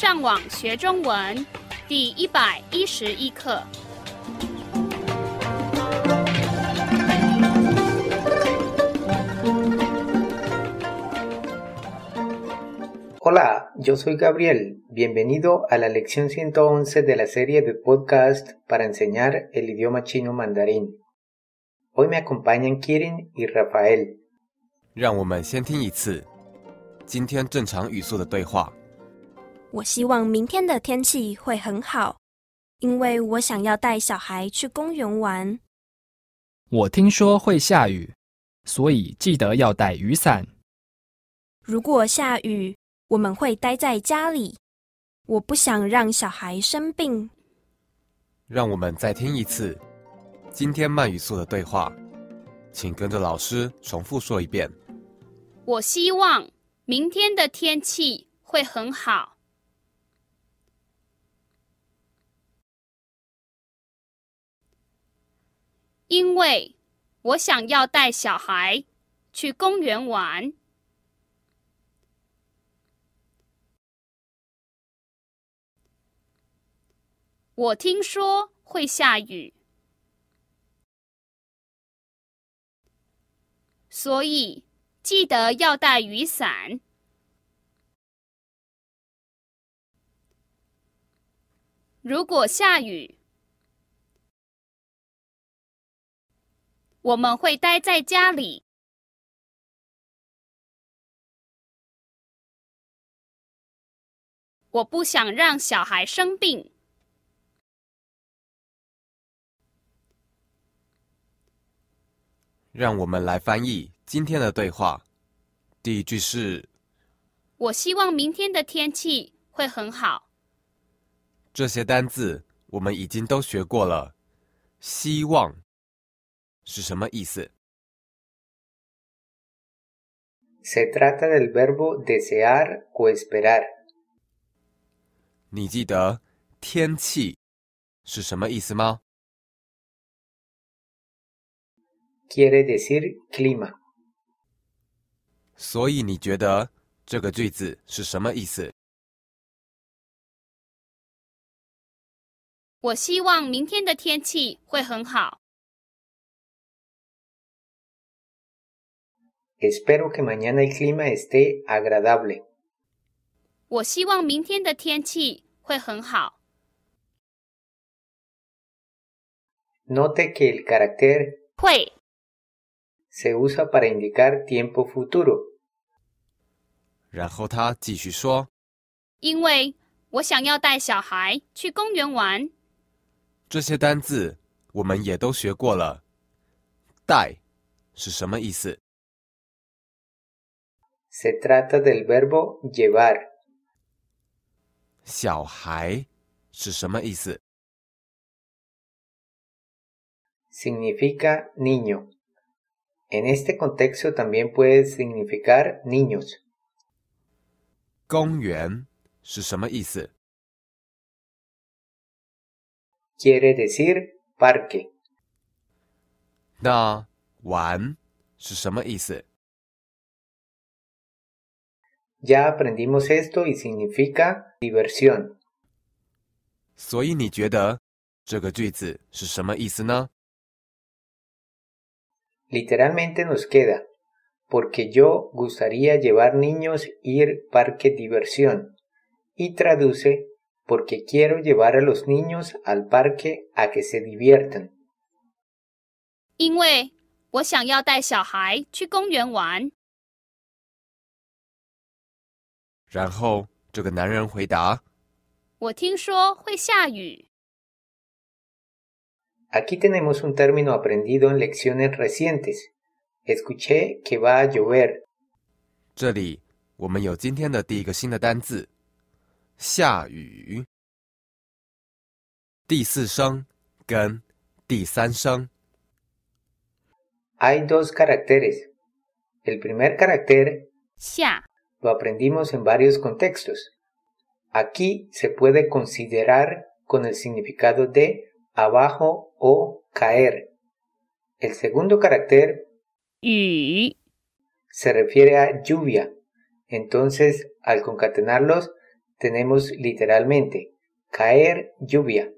上网学中文第一百一十一课。Hola, yo soy Gabriel. Bienvenido a la lección 111 de la serie de podcast para enseñar el idioma chino mandarín. Hoy me acompañan Kirin y Rafael. 让我们先听一次今天正常语速的对话。 我希望明天的天气会很好，因为我想要带小孩去公园玩。我听说会下雨，所以记得要带雨伞。如果下雨，我们会待在家里。我不想让小孩生病。让我们再听一次今天慢语速的对话，请跟着老师重复说一遍。我希望明天的天气会很好，因为我想要带小孩去公园玩。我听说会下雨，所以记得要带雨伞。如果下雨，我们会待在家里。我不想让小孩生病。让我们来翻译今天的对话。第一句是：我希望明天的天气会很好。这些单字我们已经都学过了。希望是什么意思？Se trata del verbo desear o esperar。你记得天气是什么意思吗？quiere decir clima。所以你觉得这个句子是什么意思？我希望明天的天气会很好。Espero que mañana el clima esté agradable。我希望明天的天气会很好。Note que el carácter 会 se usa para indicar tiempo futuro. 然后他继续说：“因为我想要带小孩去公园玩。”这些单字我们也都学过了。带是什么意思 ？Se trata del verbo llevar。小孩是什么意思？Significa niño。En este contexto también puede significar niños. 公园是什么意思？Quiere decir parque. 那玩是什么意思 ？Ya aprendimos esto y significa diversión. 所以你觉得这个句子是什么意思呢？Literalmente nos queda, porque yo gustaría llevar niños ir parque diversión. Y traduce, porque quiero llevar a los niños al parque a que se diviertan. 因为我想要带小孩去公园玩。 然后这个男人回答：“我听说会下雨。” Aquí tenemos un término aprendido en lecciones recientes. Escuché que va a llover. 这里我们有今天的第一个新的单字，下雨。第四声跟第三声。Hay dos caracteres. El primer carácter 下 lo aprendimos en varios contextos. Aquí se puede considerar con el significado de abajo o caer. El segundo carácter y se refiere a lluvia. Entonces, al concatenarlos, tenemos literalmente caer lluvia.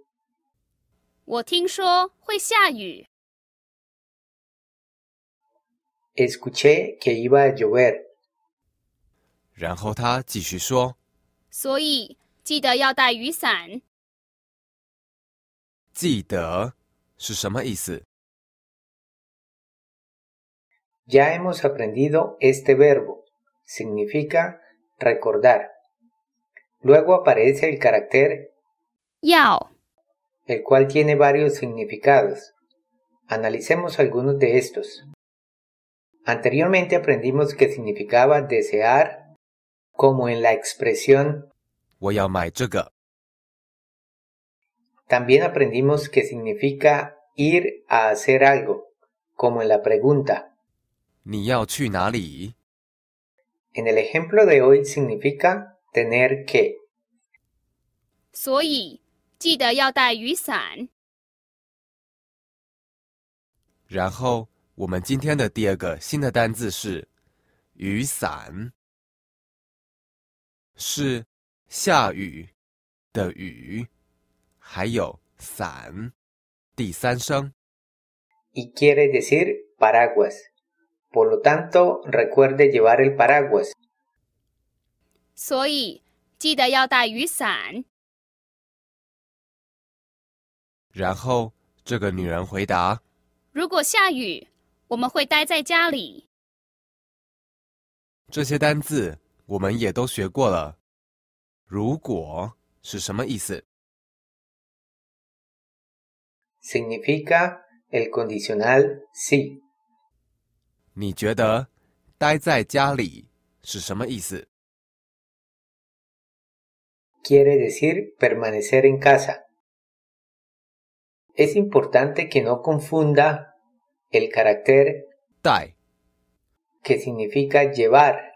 我听说会下雨， Escuché que iba a llover. 然后他继续说所以记得要带雨伞。：“记得是什么意思？ Ya hemos aprendido este verbo. Significa recordar. Luego aparece el carácter 要 el cual tiene varios significados. Analicemos algunos de estos. Anteriormente aprendimos que significaba desear, como en la expresión 我要买这个。 También aprendimos que significa ir a hacer algo, como en la pregunta. 你要去哪里？ En el ejemplo de hoy significa tener que. 所以记得要带雨伞。然后我们今天的第二个新的单字是雨伞， 是下雨的雨，还有伞第三声。y quiere decir paraguas. Por lo tanto, recuerde llevar el paraguas. 所以记得要带雨伞。然后这个女人回答如果下雨，我们会待在家里。：“这些单字我们也都学过了。如果是什么意思？Significa el condicional sí. 你觉得待在家里是什么意思？Quiere decir permanecer en casa. Es importante que no confunda el carácter 待 que significa llevar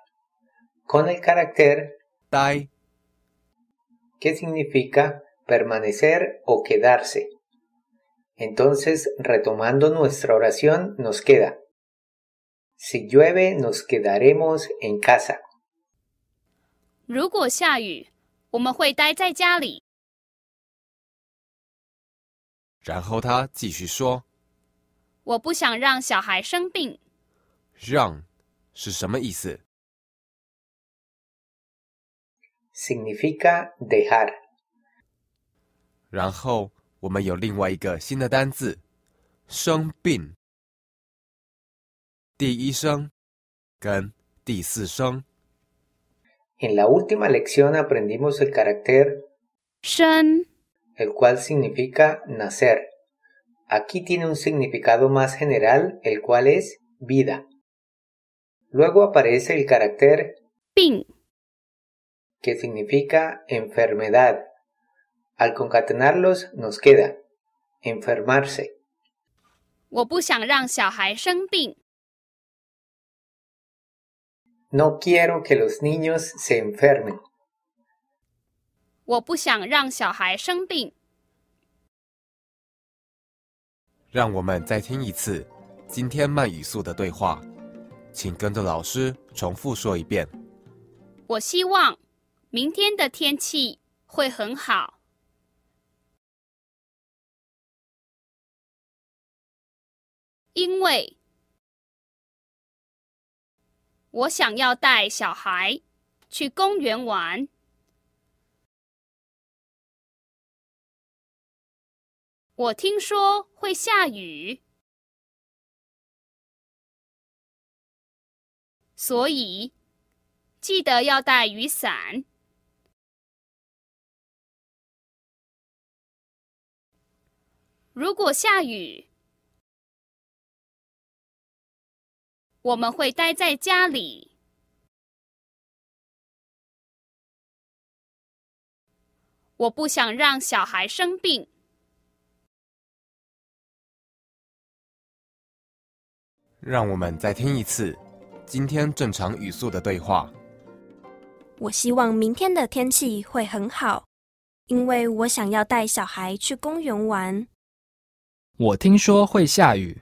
con el carácter 待 que significa permanecer o quedarse. Entonces, retomando nuestra oración, nos queda. Si llueve, nos quedaremos en casa. 如果下雨，我们会待在家里。然后他继续说我不想让小孩生病。：“让是什么意思？ Significa dejar. 然后我们有另外一个新的单字，生病。第一声跟第四声， En la última lección aprendimos el carácter 生 el cual significa nacer. Aquí tiene un significado más general, el cual es vida. Luego aparece el carácter 病 que significa enfermedad. Al concatenarlos nos queda enfermarse. 我不想让小孩生病。 No quiero que los niños se enfermen. 我不想让小孩生病。让我们再听一次今天慢语速的对话，请跟着老师重复说一遍。我希望 明天的天气会很好，因为我想要带小孩去公园玩。我听说会下雨，所以记得要带雨伞。如果下雨，我们会待在家里。我不想让小孩生病。让我们再听一次今天正常语速的对话。我希望明天的天气会很好，因为我想要带小孩去公园玩。我听说会下雨，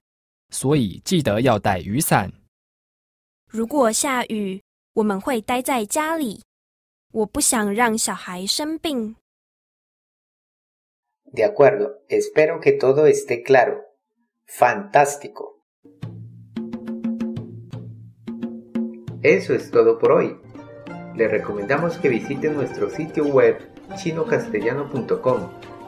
所以记得要带雨伞。如果下雨，我们会待在家里。我不想让小孩生病。De acuerdo, espero que todo esté claro. Fantástico. Eso es todo por hoy. Le recomendamos que visite nuestro sitio web chinocastellano.com